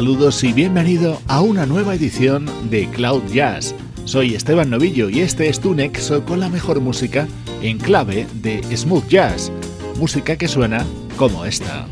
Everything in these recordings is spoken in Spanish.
Saludos y bienvenido a una nueva edición de Cloud Jazz. Soy Esteban Novillo y este es tu nexo con la mejor música en clave de smooth jazz, música que suena como esta.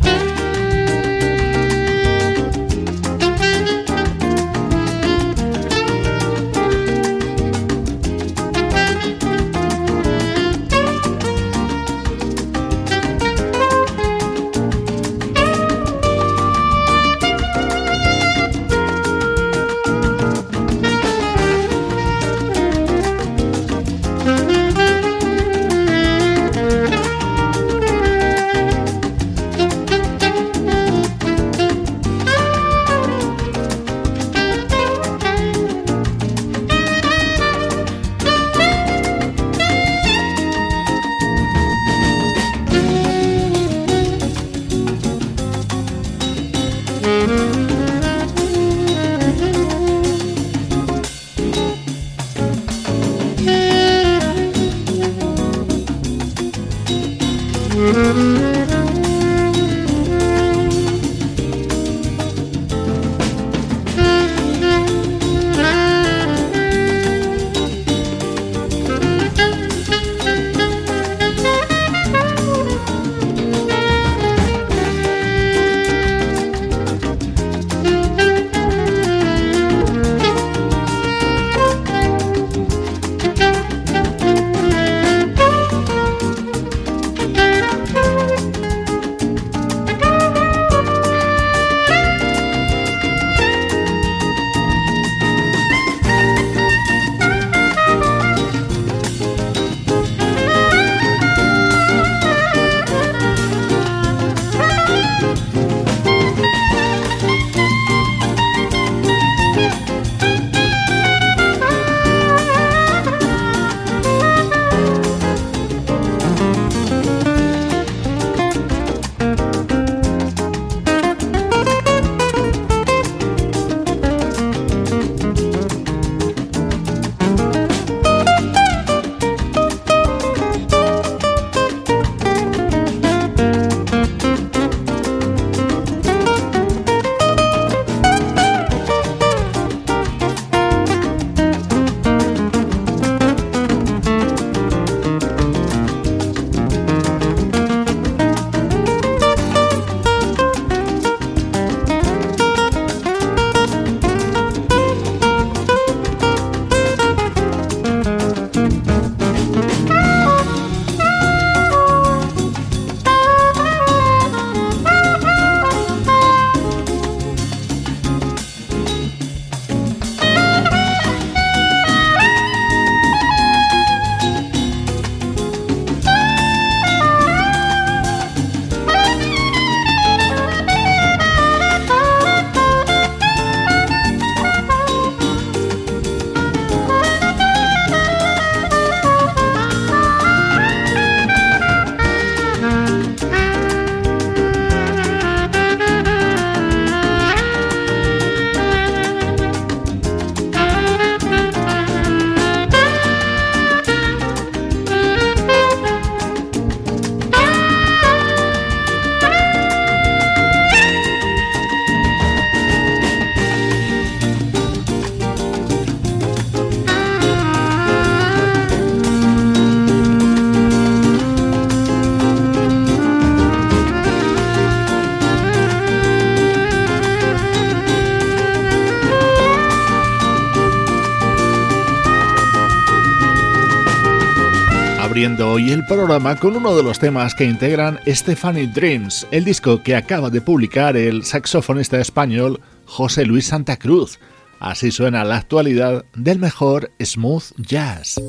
Hoy el programa con uno de los temas que integran Stephanie Dreams, el disco que acaba de publicar el saxofonista español José Luis Santa Cruz. Así suena la actualidad del mejor smooth jazz.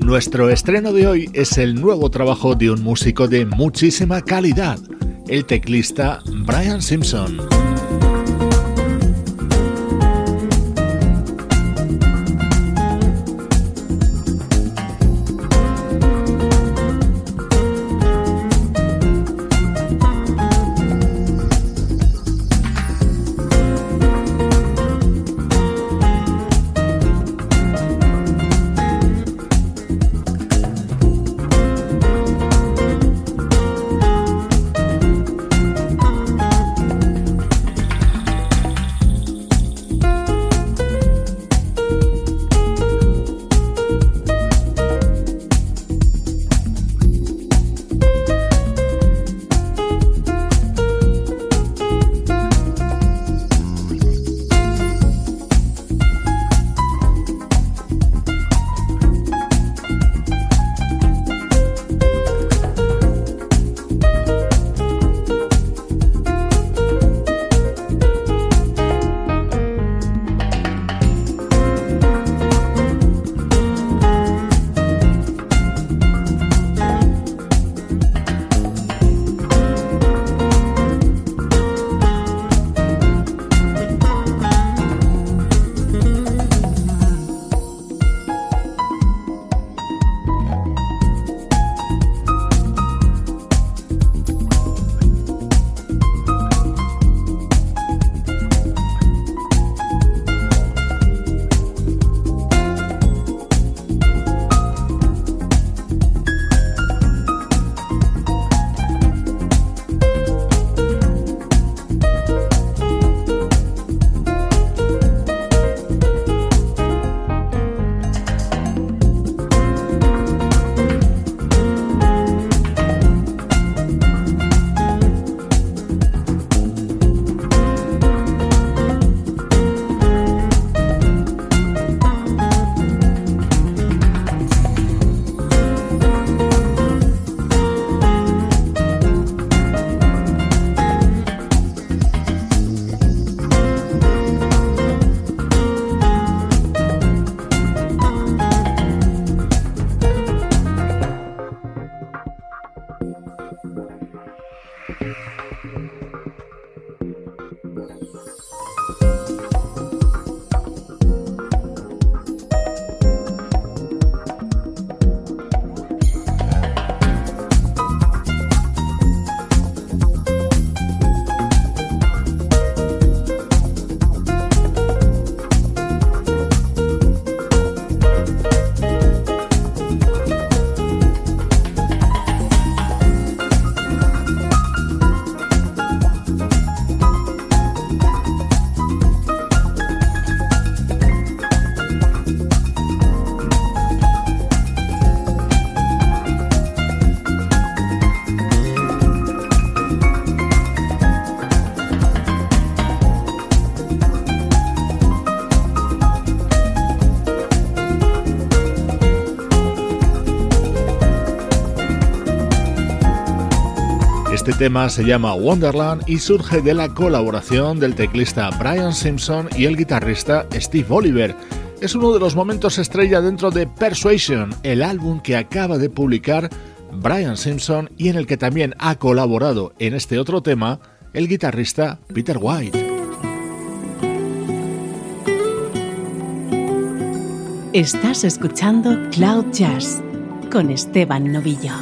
Nuestro estreno de hoy es el nuevo trabajo de un músico de muchísima calidad, el teclista Brian Simpson. Tema se llama Wonderland y surge de la colaboración del teclista Brian Simpson y el guitarrista Steve Oliver. Es uno de los momentos estrella dentro de Persuasion, el álbum que acaba de publicar Brian Simpson y en el que también ha colaborado en este otro tema el guitarrista Peter White. Estás escuchando Cloud Jazz con Esteban Novillo.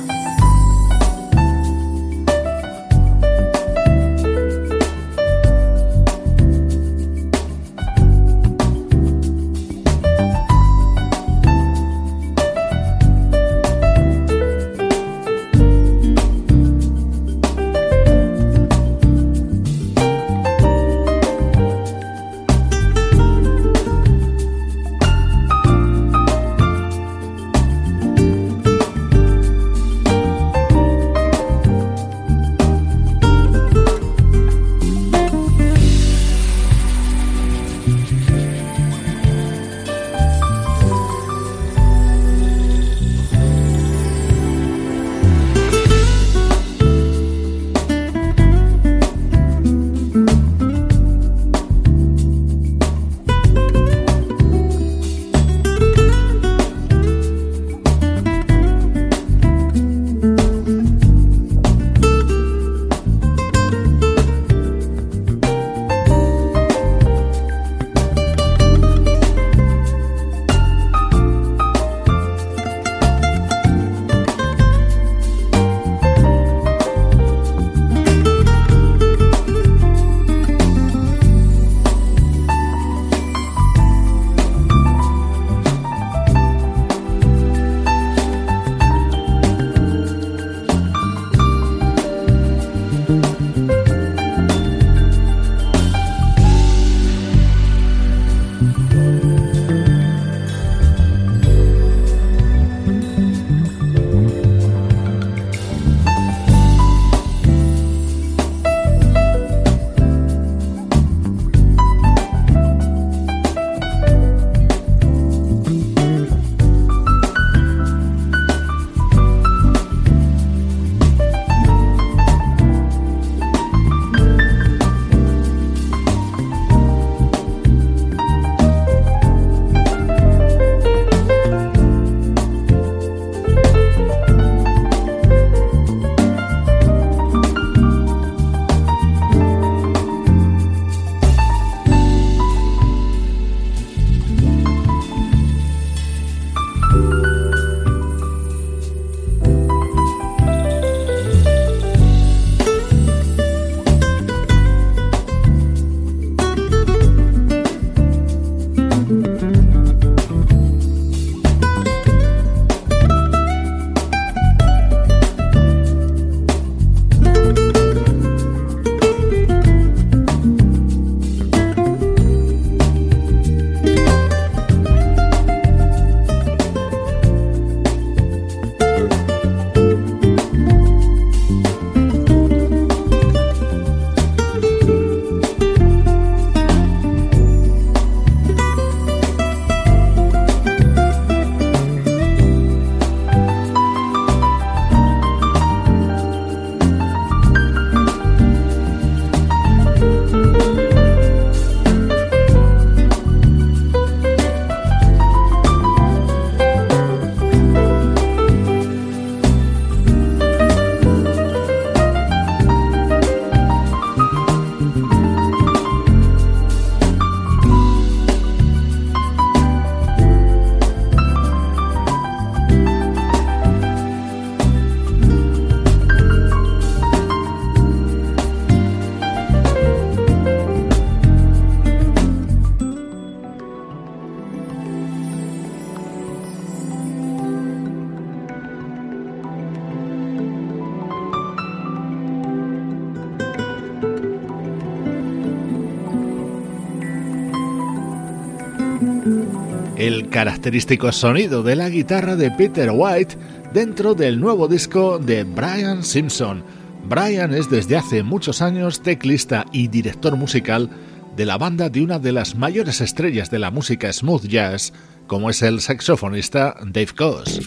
Característico sonido de la guitarra de Peter White dentro del nuevo disco de Brian Simpson. Brian es desde hace muchos años teclista y director musical de la banda de una de las mayores estrellas de la música smooth jazz, como es el saxofonista Dave Coase.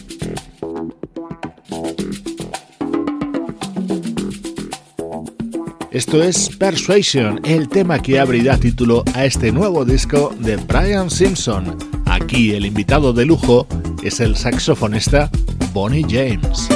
Esto es Persuasion, el tema que abrirá título a este nuevo disco de Brian Simpson. Aquí el invitado de lujo es el saxofonista Bonnie James.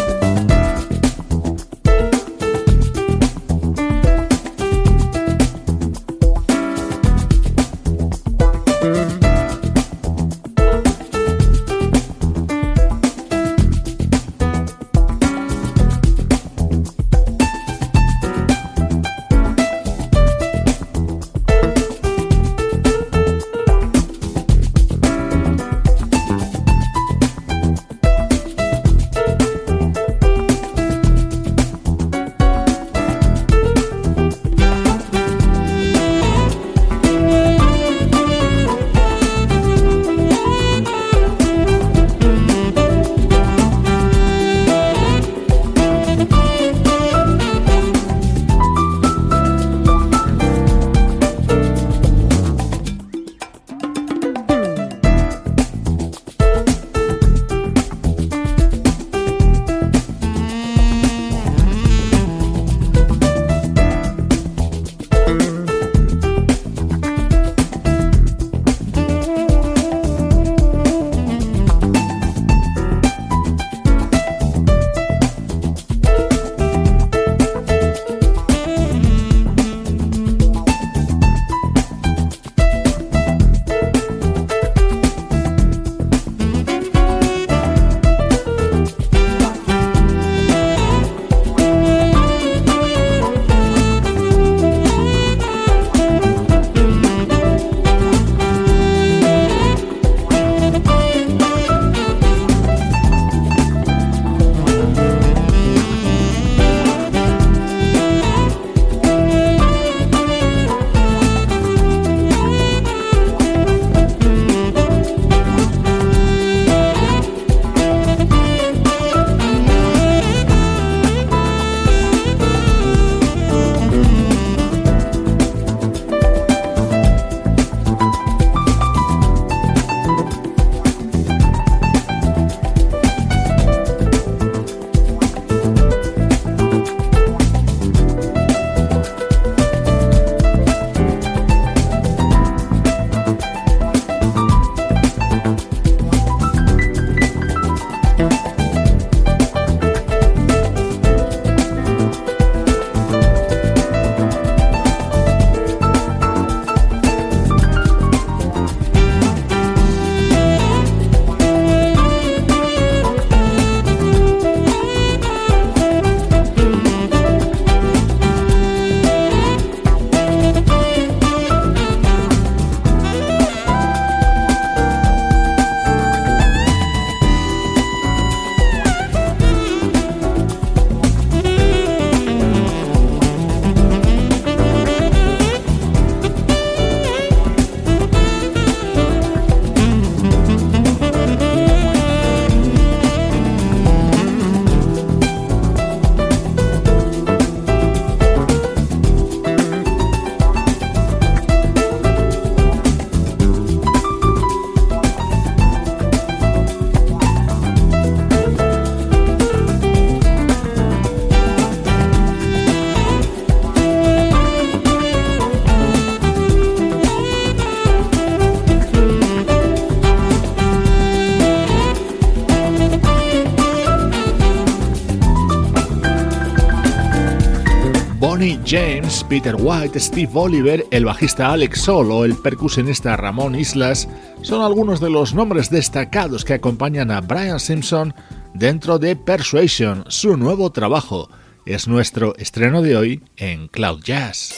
Peter White, Steve Oliver, el bajista Alex Sol o el percusionista Ramón Islas son algunos de los nombres destacados que acompañan a Brian Simpson dentro de Persuasion, su nuevo trabajo. Es nuestro estreno de hoy en Cloud Jazz.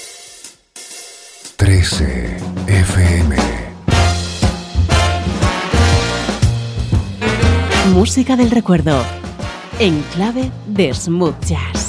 13 FM Música del recuerdo en clave de smooth jazz.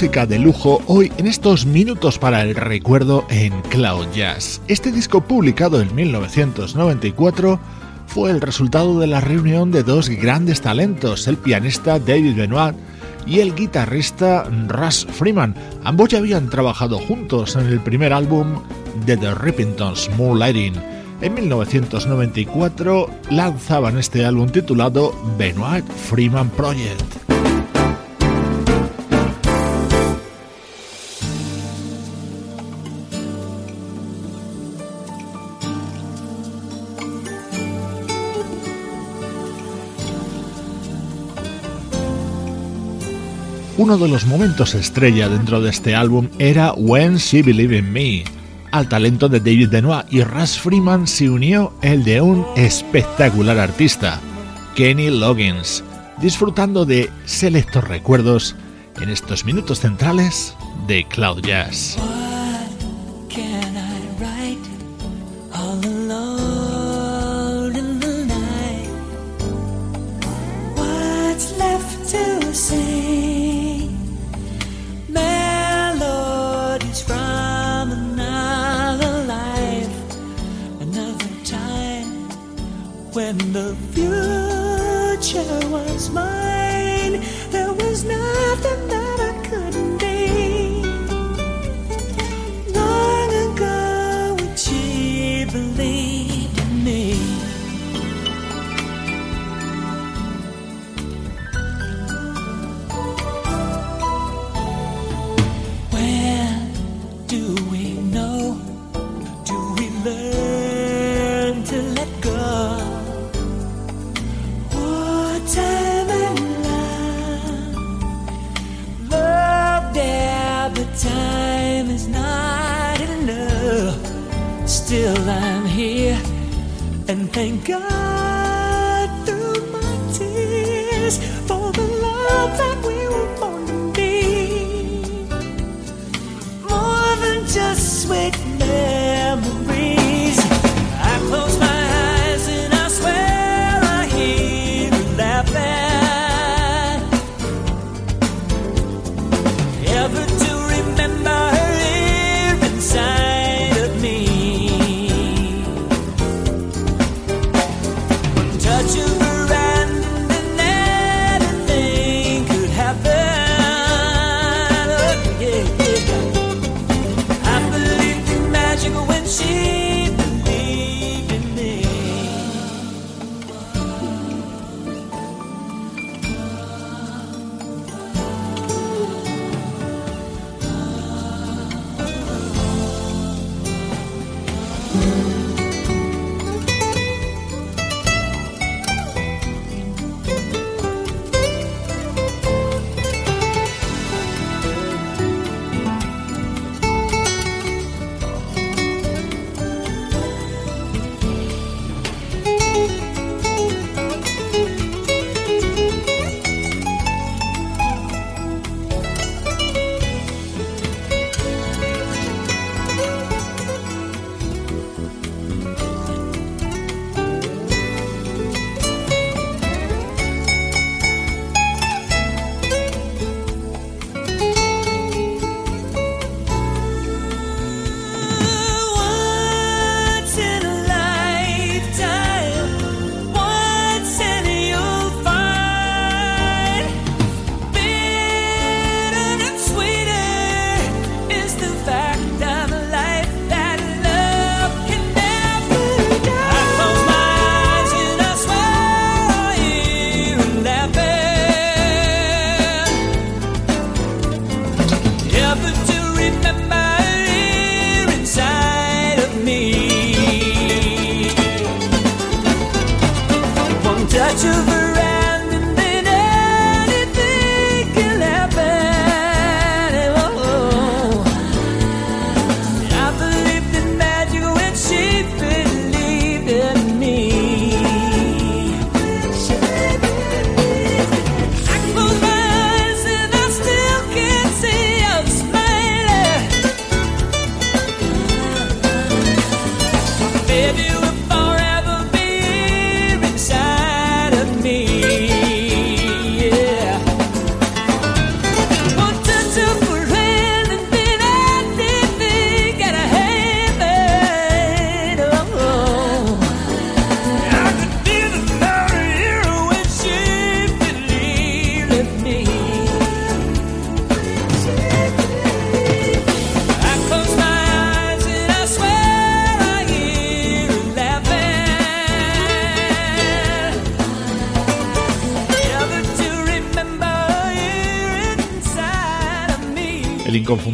Música de lujo hoy en estos minutos para el recuerdo en Cloud Jazz. Este disco publicado en 1994 fue el resultado de la reunión de dos grandes talentos, el pianista David Benoit y el guitarrista Russ Freeman. Ambos ya habían trabajado juntos en el primer álbum de The Rippingtons, Moonlighting. En 1994 lanzaban este álbum titulado Benoit Freeman Project. Uno de los momentos estrella dentro de este álbum era When She Believed in Me. Al talento de David Benoit y Russ Freeman se unió el de un espectacular artista, Kenny Loggins, disfrutando de selectos recuerdos en estos minutos centrales de Cloud Jazz. When the future was mine, Still, I'm here, and thank God through my tears for the love that we were born to be. More than just sweet memories.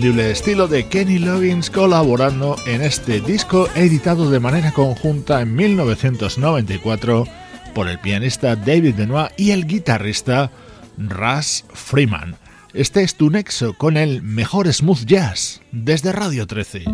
inconfundible estilo de Kenny Loggins colaborando en este disco editado de manera conjunta en 1994 por el pianista David Benoit y el guitarrista Russ Freeman. Este es tu nexo con el mejor smooth jazz desde Radio 13.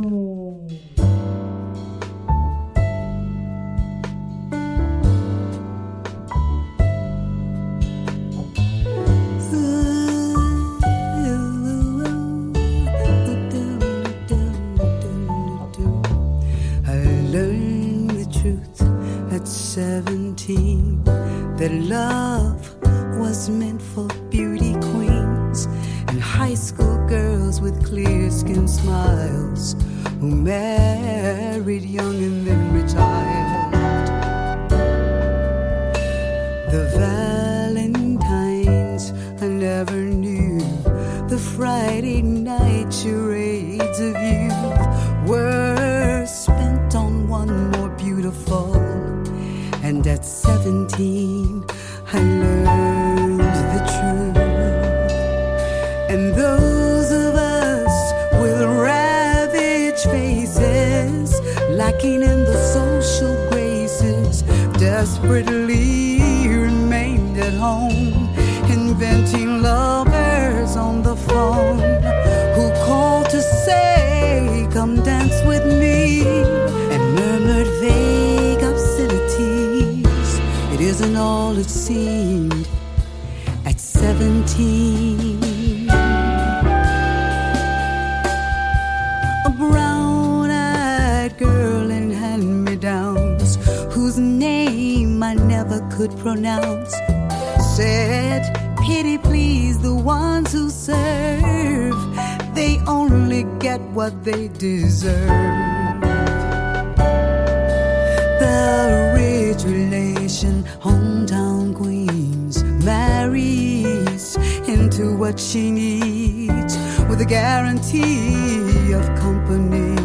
to what she needs with a guarantee of company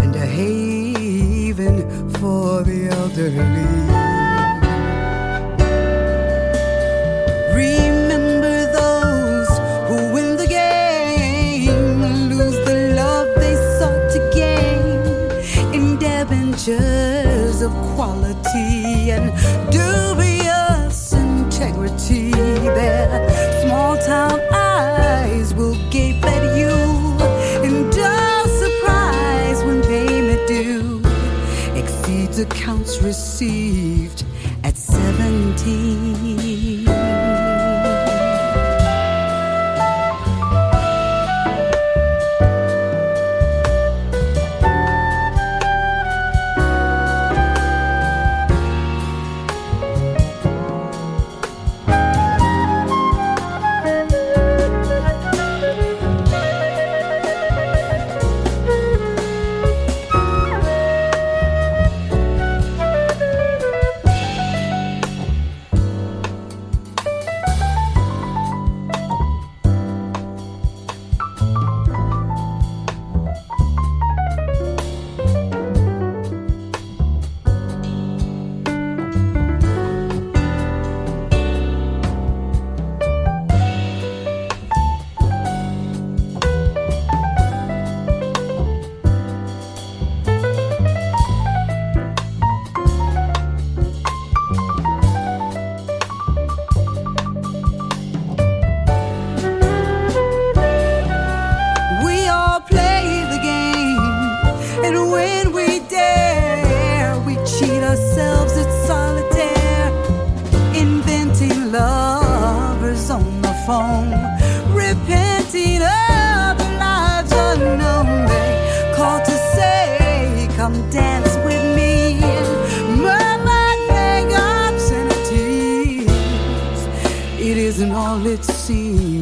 and a haven for the elderly. received. when we dare. We cheat ourselves, at solitaire. Inventing lovers on the phone, repenting of lives unknown. They call to say, Come dance with me. Murmur obscenities. It isn't all it seems.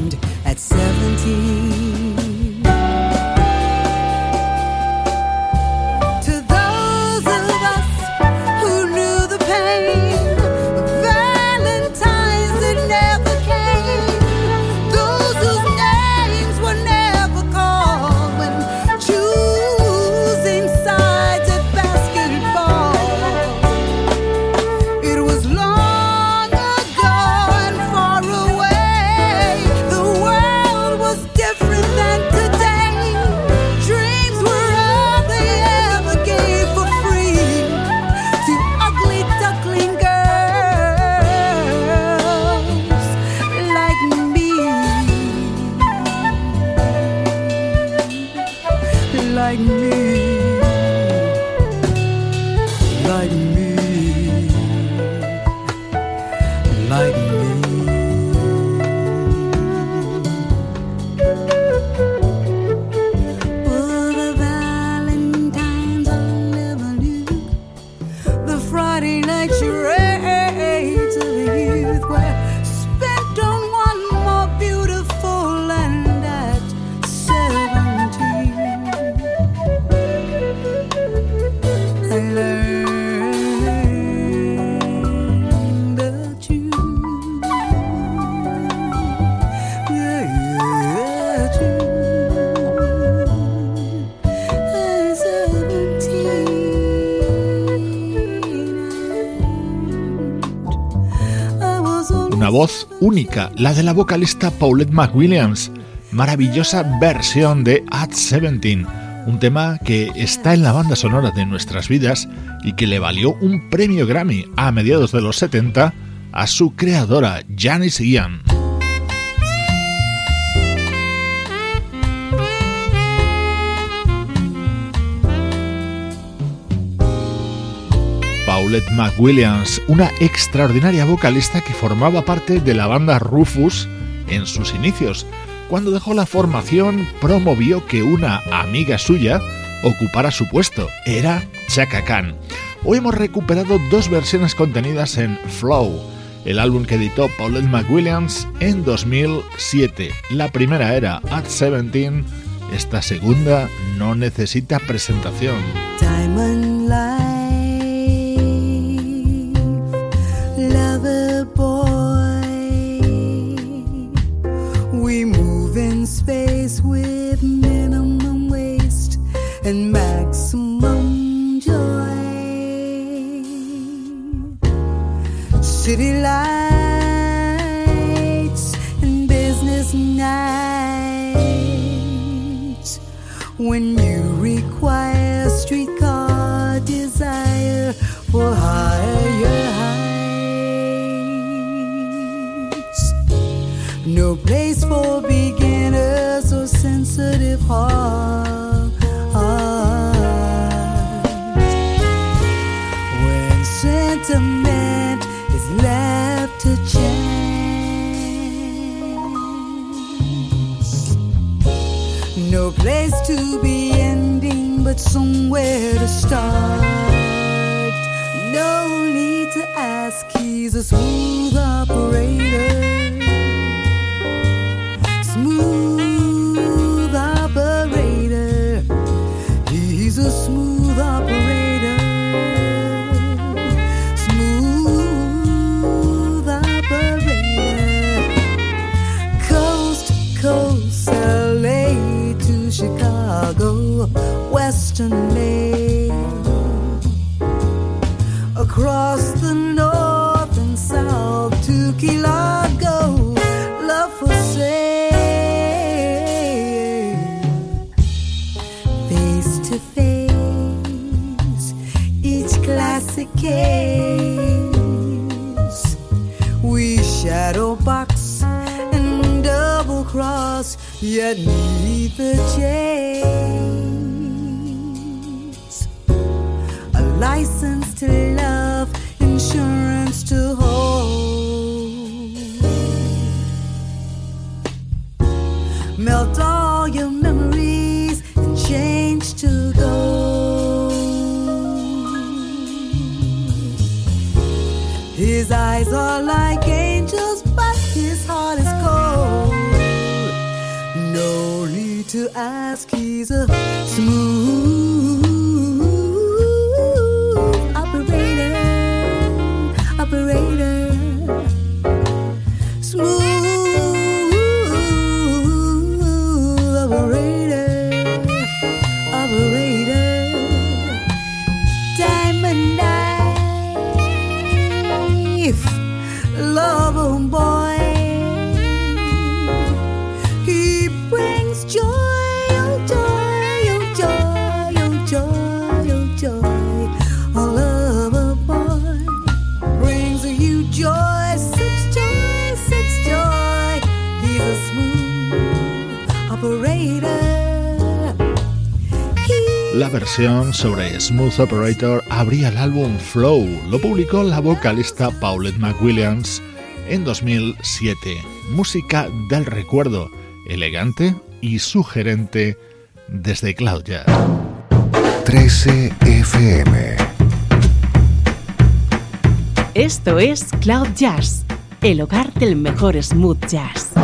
Voz única, la de la vocalista Paulette McWilliams. Maravillosa versión de At 17, un tema que está en la banda sonora de nuestras vidas y que le valió un premio Grammy a mediados de los 70 a su creadora, Janice Ian. Paulette McWilliams, una extraordinaria vocalista que formaba parte de la banda Rufus en sus inicios. Cuando dejó la formación, promovió que una amiga suya ocupara su puesto. Era Chaka Khan. Hoy hemos recuperado dos versiones contenidas en Flow, el álbum que editó Paulette McWilliams en 2007. La primera era At 17, esta segunda no necesita presentación. Somewhere to start. La versión sobre Smooth Operator abría el álbum Flow. Lo publicó la vocalista Paulette McWilliams en 2007. Música del recuerdo, elegante y sugerente desde Cloud Jazz. 13 FM. Esto es Cloud Jazz, el hogar del mejor smooth jazz. Jazz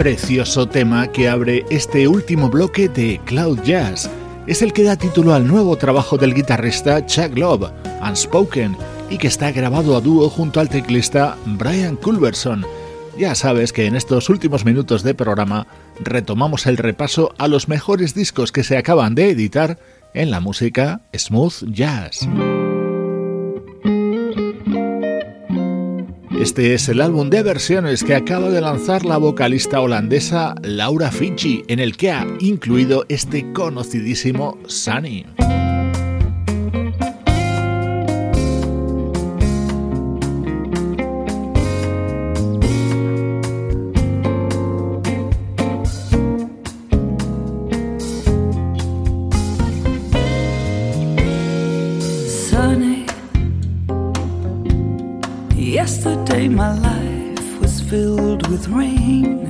precioso tema que abre este último bloque de Cloud Jazz. Es el que da título al nuevo trabajo del guitarrista Chuck Love, Unspoken, y que está grabado a dúo junto al teclista Brian Culberson. Ya sabes que en estos últimos minutos de programa retomamos el repaso a los mejores discos que se acaban de editar en la música smooth jazz. Este es el álbum de versiones que acaba de lanzar la vocalista holandesa Laura Finchi, en el que ha incluido este conocidísimo Sunny. With rain,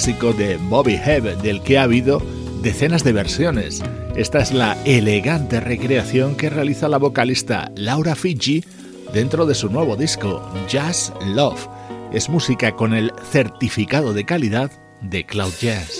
clásico de Bobby Hebb, del que ha habido decenas de versiones. Esta es la elegante recreación que realiza la vocalista Laura Fiji dentro de su nuevo disco, Jazz Love. Es música con el certificado de calidad de Cloud Jazz.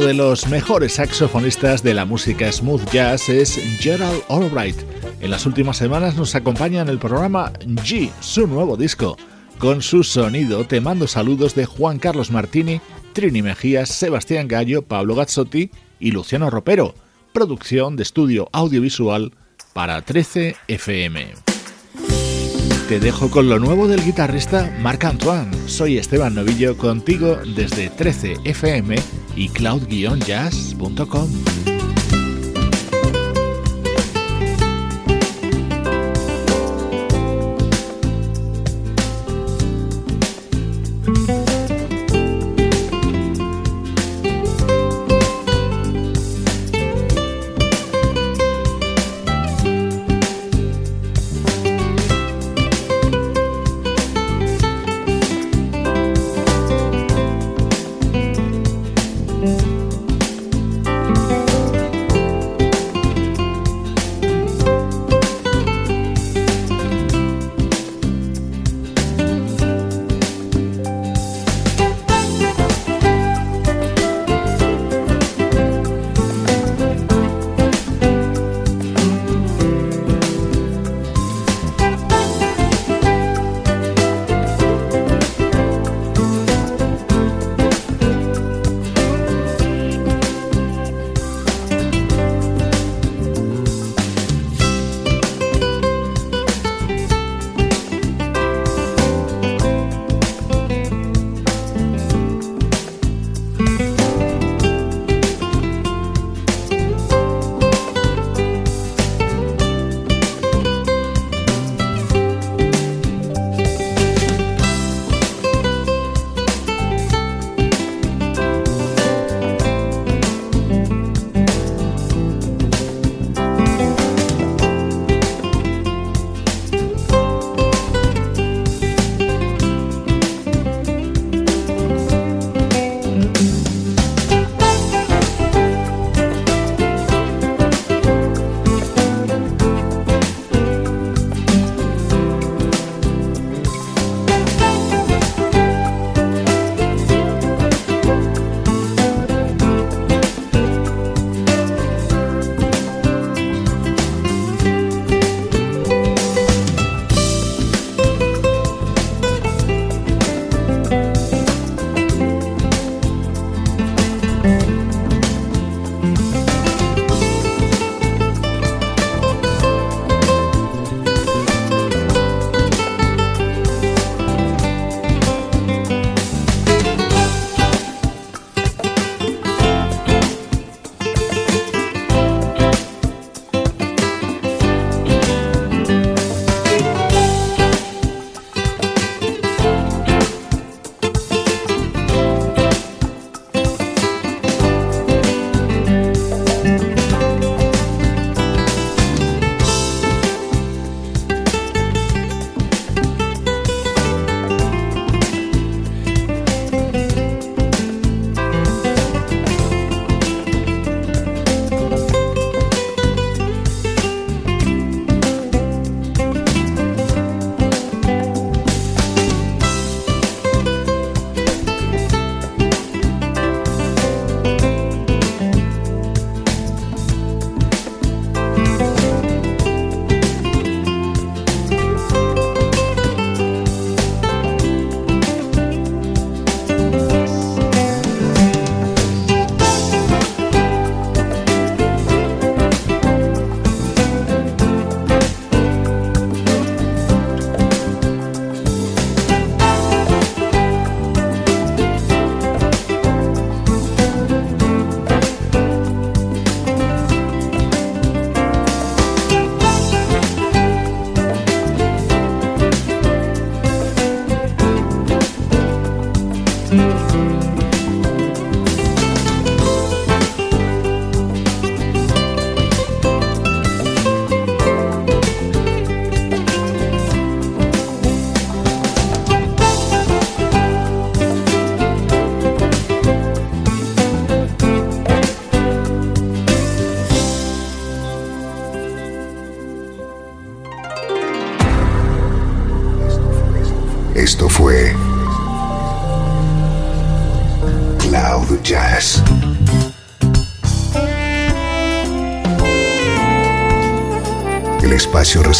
Los mejores saxofonistas de la música smooth jazz es Gerald Albright. En las últimas semanas nos acompaña en el programa G, su nuevo disco. Con su sonido te mando saludos de Juan Carlos Martini, Trini Mejías, Sebastián Gallo, Pablo Gazzotti y Luciano Ropero. Producción de estudio audiovisual para 13 FM. Te dejo con lo nuevo del guitarrista Marc Antoine. Soy Esteban Novillo contigo desde 13 FM y cloud-jazz.com.